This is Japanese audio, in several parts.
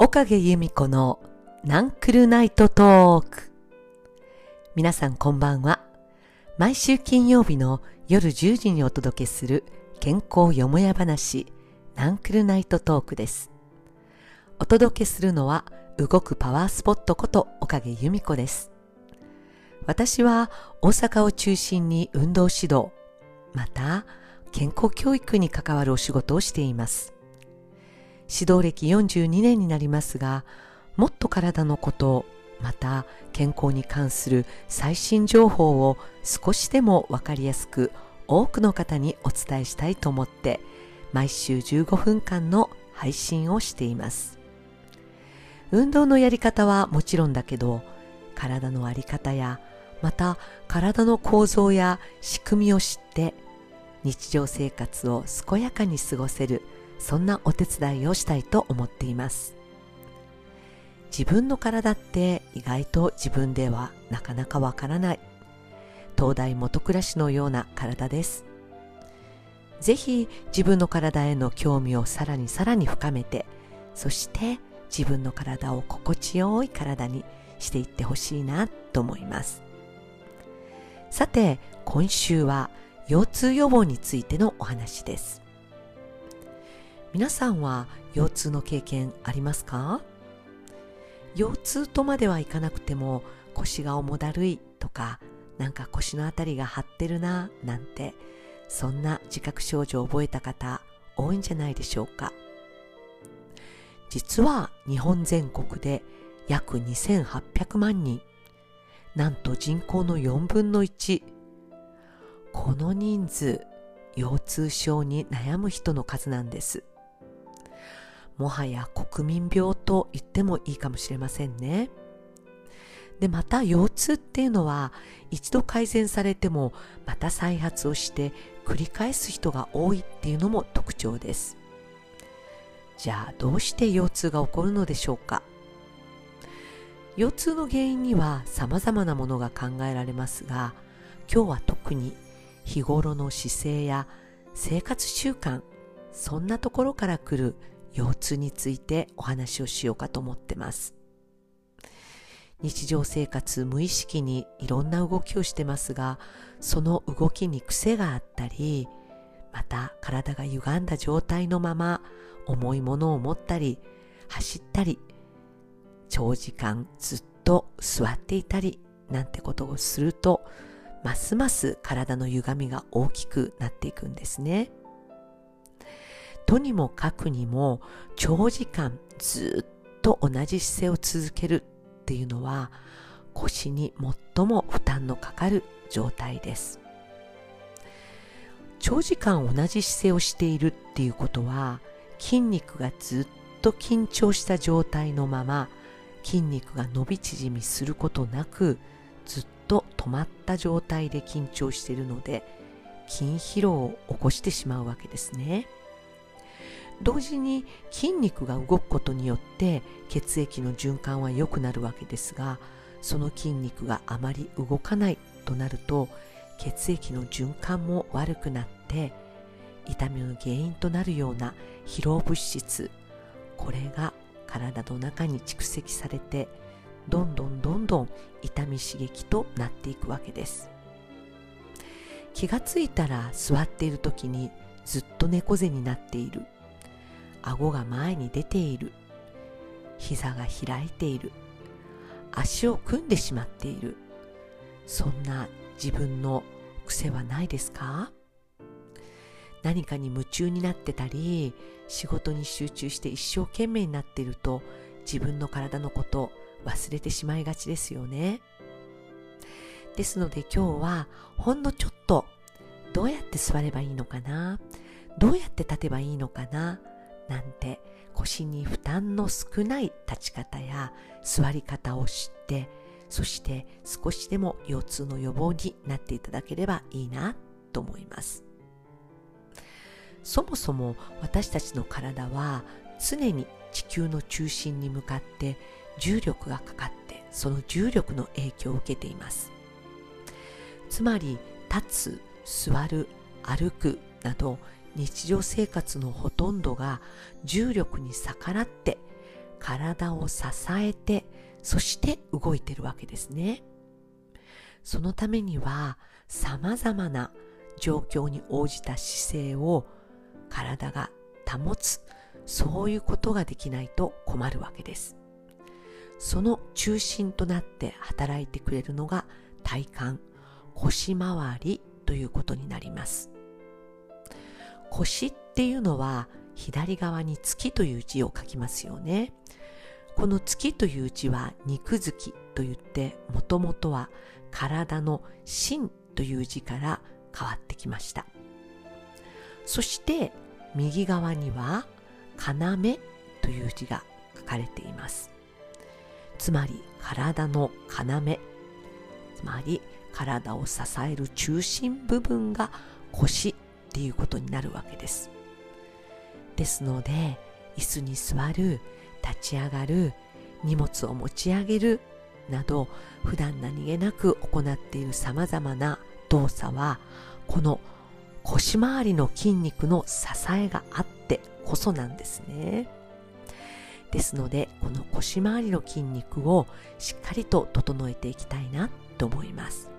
岡毛由美子のナンクルナイトトーク。皆さんこんばんは。毎週金曜日の夜10時にお届けする健康よもや話、ナンクルナイトトークです。お届けするのは動くパワースポットこと岡毛由美子です。私は大阪を中心に運動指導、また健康教育に関わるお仕事をしています。指導歴42年になりますが、もっと体のこと、また健康に関する最新情報を少しでもわかりやすく多くの方にお伝えしたいと思って毎週15分間の配信をしています。運動のやり方はもちろんだけど体のあり方やまた体の構造や仕組みを知って日常生活を健やかに過ごせるそんなお手伝いをしたいと思っています。自分の体って意外と自分ではなかなかわからない。東大元暮らしのような体です。ぜひ自分の体への興味をさらにさらに深めてそして自分の体を心地よい体にしていってほしいなと思います。さて今週は腰痛予防についてのお話です。皆さんは腰痛の経験ありますか？腰痛とまではいかなくても腰が重だるいとかなんか腰のあたりが張ってるななんてそんな自覚症状を覚えた方多いんじゃないでしょうか。実は日本全国で約2800万人なんと人口の4分の1この人数腰痛症に悩む人の数なんです。もはや国民病と言ってもいいかもしれませんね。で、また腰痛っていうのは一度改善されてもまた再発をして繰り返す人が多いっていうのも特徴です。じゃあどうして腰痛が起こるのでしょうか？腰痛の原因には様々なものが考えられますが今日は特に日頃の姿勢や生活習慣そんなところから来る腰痛についてお話をしようかと思ってます。日常生活無意識にいろんな動きをしてますが、その動きに癖があったり、また体が歪んだ状態のまま重いものを持ったり、走ったり、長時間ずっと座っていたりなんてことをすると、ますます体の歪みが大きくなっていくんですね。とにもかくにも長時間ずっと同じ姿勢を続けるっていうのは腰に最も負担のかかる状態です長時間同じ姿勢をしているっていうことは筋肉がずっと緊張した状態のまま筋肉が伸び縮みすることなくずっと止まった状態で緊張しているので筋疲労を起こしてしまうわけですね。同時に筋肉が動くことによって血液の循環は良くなるわけですがその筋肉があまり動かないとなると血液の循環も悪くなって痛みの原因となるような疲労物質これが体の中に蓄積されてどんどんどんどん痛み刺激となっていくわけです。気がついたら座っている時にずっと猫背になっている。顎が前に出ている。膝が開いている。足を組んでしまっている。そんな自分の癖はないですか？何かに夢中になってたり仕事に集中して一生懸命になっていると自分の体のこと忘れてしまいがちですよね。ですので今日はほんのちょっとどうやって座ればいいのかな？どうやって立てばいいのかな？なんて腰に負担の少ない立ち方や座り方を知ってそして少しでも腰痛の予防になっていただければいいなと思います。そもそも私たちの体は常に地球の中心に向かって重力がかかってその重力の影響を受けています。つまり立つ座る歩くなど日常生活のほとんどが重力に逆らって体を支えてそして動いてるわけですね。そのためには様々な状況に応じた姿勢を体が保つそういうことができないと困るわけです。その中心となって働いてくれるのが体幹腰回りということになります。腰っていうのは左側に月という字を書きますよね。この月という字は肉月と言ってもともとは体の芯という字から変わってきました。そして右側には要という字が書かれています。つまり体の要。つまり体を支える中心部分が腰。っていうことになるわけです。ですので椅子に座る立ち上がる荷物を持ち上げるなど普段何気なく行っているさまざまな動作はこの腰回りの筋肉の支えがあってこそなんですね。ですのでこの腰回りの筋肉をしっかりと整えていきたいなと思います。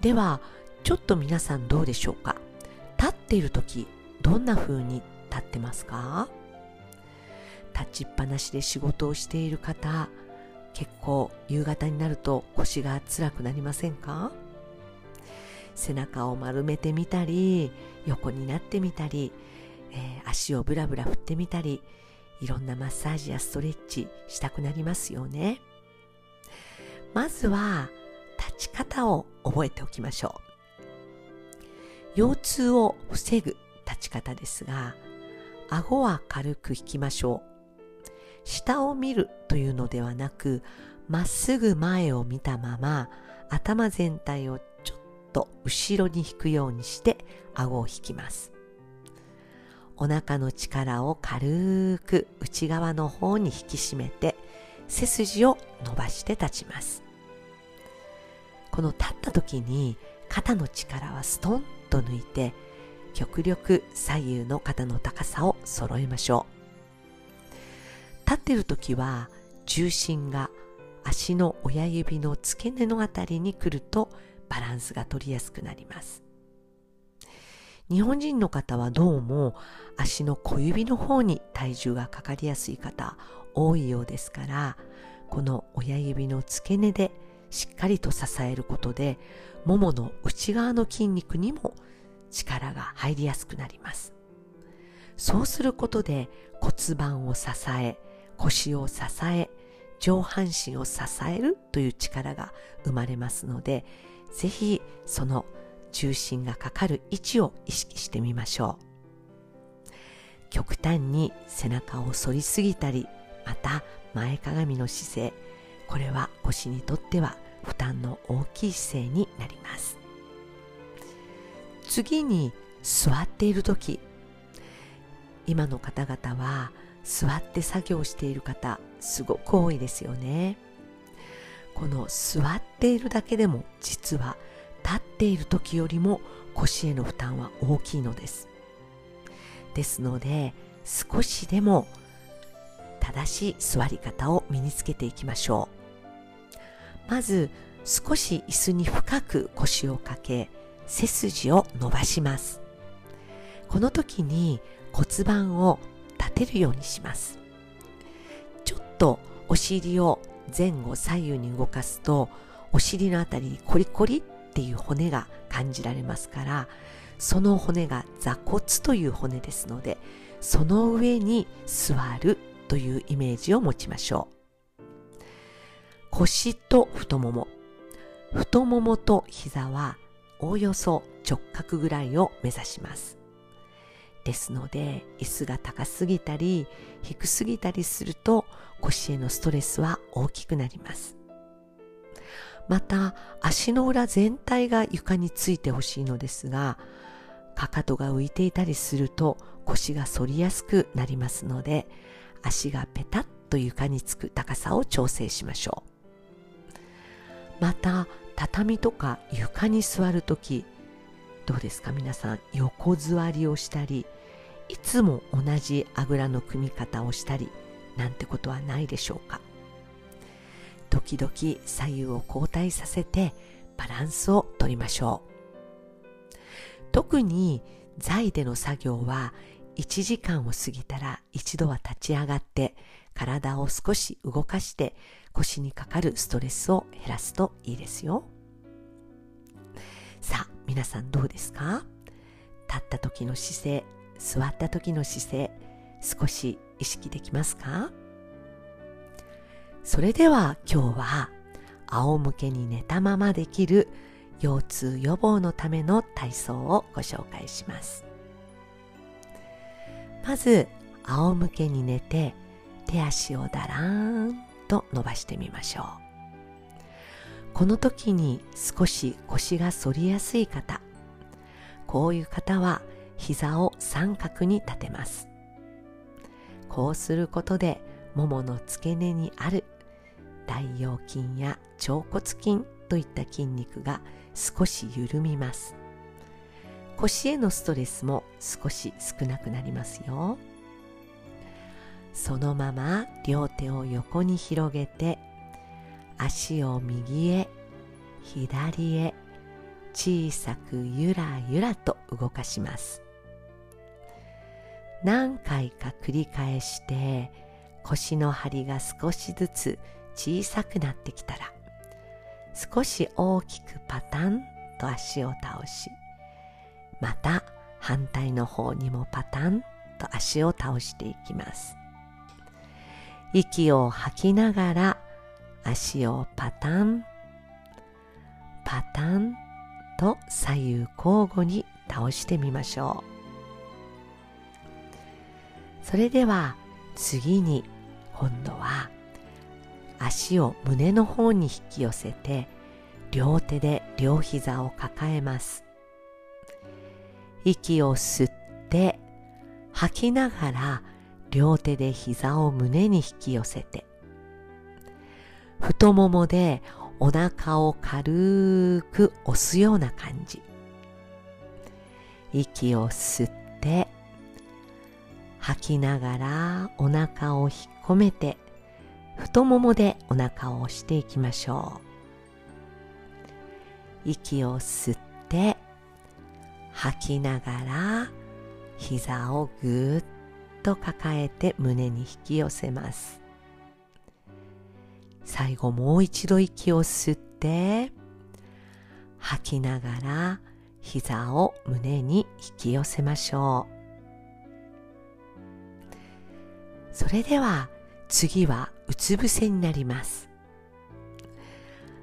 ではちょっと皆さんどうでしょうか？立っている時どんな風に立ってますか？立ちっぱなしで仕事をしている方結構夕方になると腰が辛くなりませんか？背中を丸めてみたり横になってみたり、えー、足をブラブラ振ってみたりいろんなマッサージやストレッチしたくなりますよね。まずは立ち方を覚えておきましょう。腰痛を防ぐ立ち方ですが顎は軽く引きましょう。下を見るというのではなくまっすぐ前を見たまま頭全体をちょっと後ろに引くようにして顎を引きます。お腹の力を軽く内側の方に引き締めて背筋を伸ばして立ちます。この立った時に肩の力はストンと抜いて極力左右の肩の高さを揃えましょう。立っている時は重心が足の親指の付け根のあたりに来るとバランスが取りやすくなります。日本人の方はどうも足の小指の方に体重がかかりやすい方多いようですからこの親指の付け根でしっかりと支えることでももの内側の筋肉にも力が入りやすくなります。そうすることで骨盤を支え腰を支え上半身を支えるという力が生まれますのでぜひその重心がかかる位置を意識してみましょう。極端に背中を反りすぎたりまた前かがみの姿勢これは腰にとっては負担の大きい姿勢になります。次に座っている時今の方々は座って作業している方すごく多いですよね。この座っているだけでも実は立っている時よりも腰への負担は大きいのです。ですので少しでも正しい座り方を身につけていきましょう。まず少し椅子に深く腰をかけ背筋を伸ばします。この時に骨盤を立てるようにします。ちょっとお尻を前後左右に動かすとお尻のあたりにコリコリっていう骨が感じられますからその骨が座骨という骨ですのでその上に座るというイメージを持ちましょう。腰と太もも。太ももと膝はおおよそ直角ぐらいを目指します。ですので椅子が高すぎたり低すぎたりすると腰へのストレスは大きくなります。また足の裏全体が床についてほしいのですがかかとが浮いていたりすると腰が反りやすくなりますので足がペタッと床につく高さを調整しましょう。また畳とか床に座るときどうですか？皆さん横座りをしたりいつも同じあぐらの組み方をしたりなんてことはないでしょうか？時々左右を交代させてバランスをとりましょう。特に座位での作業は1時間を過ぎたら一度は立ち上がって体を少し動かして腰にかかるストレスを減らすといいですよ。さあ皆さんどうですか？立った時の姿勢座った時の姿勢少し意識できますか？それでは今日は仰向けに寝たままできる腰痛予防のための体操をご紹介します。まず仰向けに寝て手足をだらーんと伸ばしてみましょう。この時に少し腰が反りやすい方。こういう方は膝を三角に立てます。こうすることでももの付け根にある大腰筋や腸骨筋といった筋肉が少し緩みます。腰へのストレスも少し少なくなりますよ。そのまま両手を横に広げて足を右へ左へ小さくゆらゆらと動かします。何回か繰り返して腰の張りが少しずつ小さくなってきたら少し大きくパタンと足を倒しまた反対の方にもパタンと足を倒していきます。息を吐きながら足をパタン。パタンと左右交互に倒してみましょう。それでは次に今度は足を胸の方に引き寄せて両手で両膝を抱えます。息を吸って吐きながら両手で膝を胸に引き寄せて太ももでお腹を軽く押すような感じ。息を吸って吐きながらお腹を引っ込めて太ももでお腹を押していきましょう。息を吸って吐きながら膝をぐーっと抱えて胸に引き寄せます。最後もう一度息を吸って吐きながら膝を胸に引き寄せましょう。それでは次はうつ伏せになります。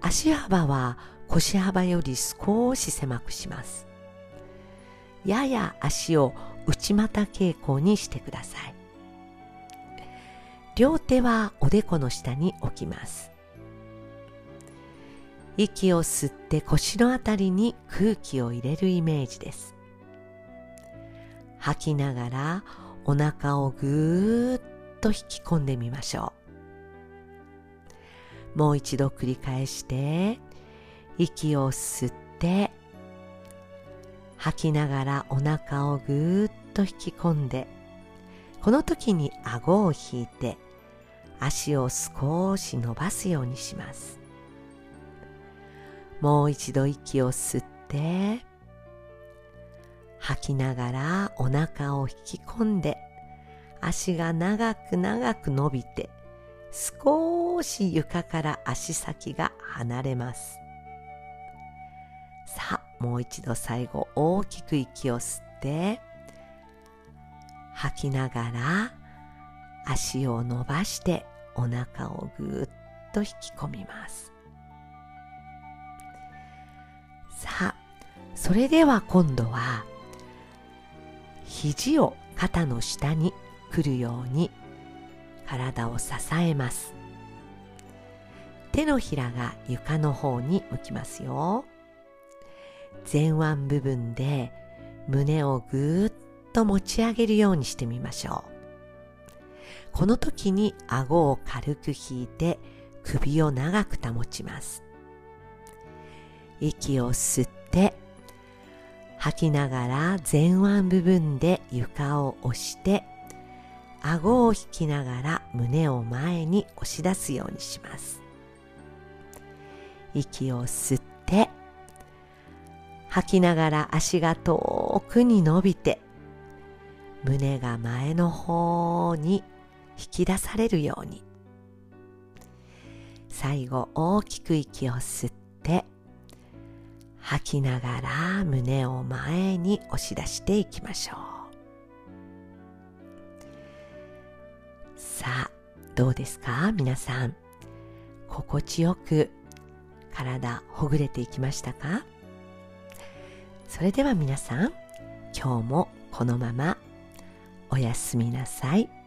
足幅は腰幅より少し狭くします。やや足を内股傾向にしてください。両手はおでこの下に置きます。息を吸って腰のあたりに空気を入れるイメージです。吐きながらお腹をぐーっと引き込んでみましょう。もう一度繰り返して息を吸って吐きながらお腹をぐーっと引き込んでこの時に顎を引いて足を少し伸ばすようにします。もう一度息を吸って吐きながらお腹を引き込んで足が長く長く伸びて少し床から足先が離れます。さあもう一度最後大きく息を吸って吐きながら足を伸ばしてお腹をぐーっと引き込みます。さあそれでは今度は肘を肩の下にくるように体を支えます。手のひらが床の方に向きますよ。前腕部分で胸をぐーっと持ち上げるようにしてみましょう。この時に顎を軽く引いて首を長く保ちます。息を吸って吐きながら前腕部分で床を押して顎を引きながら胸を前に押し出すようにします。息を吸って吐きながら足が遠くに伸びて胸が前の方に引き出されるように。最後大きく息を吸って吐きながら胸を前に押し出していきましょう。さあどうですか？皆さん。心地よく体ほぐれていきましたか？それでは皆さん今日もこのままおやすみなさい。